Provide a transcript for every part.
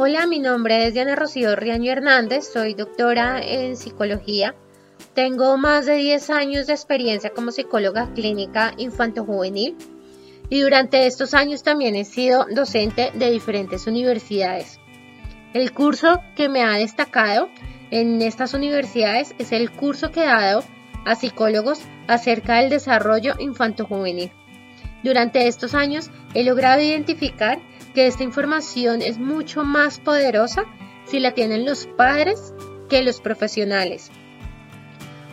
Hola, mi nombre es Diana Rocío Riaño Hernández, soy doctora en psicología. Tengo más de 10 años de experiencia como psicóloga clínica infanto-juvenil y durante estos años también he sido docente de diferentes universidades. El curso que me ha destacado en estas universidades es el curso que he dado a psicólogos acerca del desarrollo infanto-juvenil. Durante estos años he logrado identificar que esta información es mucho más poderosa si la tienen los padres que los profesionales.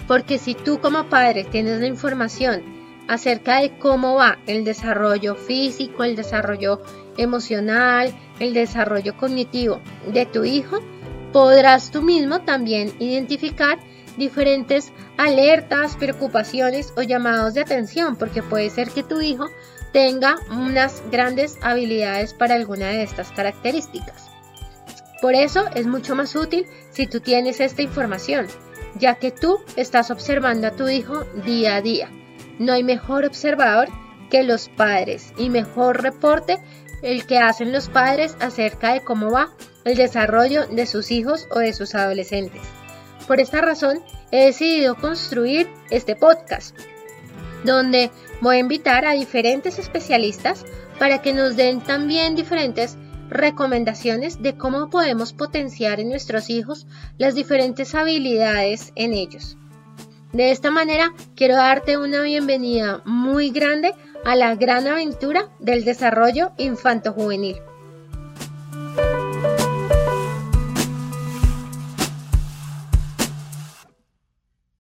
Porque si tú como padre tienes la información acerca de cómo va el desarrollo físico, el desarrollo emocional, el desarrollo cognitivo de tu hijo, podrás tú mismo también identificar diferentes alertas, preocupaciones o llamados de atención, porque puede ser que tu hijo tenga unas grandes habilidades para alguna de estas características. Por eso es mucho más útil si tú tienes esta información, ya que tú estás observando a tu hijo día a día. No hay mejor observador que los padres y mejor reporte el que hacen los padres acerca de cómo va el desarrollo de sus hijos o de sus adolescentes. Por esta razón he decidido construir este podcast, donde voy a invitar a diferentes especialistas para que nos den también diferentes recomendaciones de cómo podemos potenciar en nuestros hijos las diferentes habilidades en ellos. De esta manera quiero darte una bienvenida muy grande a la gran aventura del desarrollo infanto-juvenil.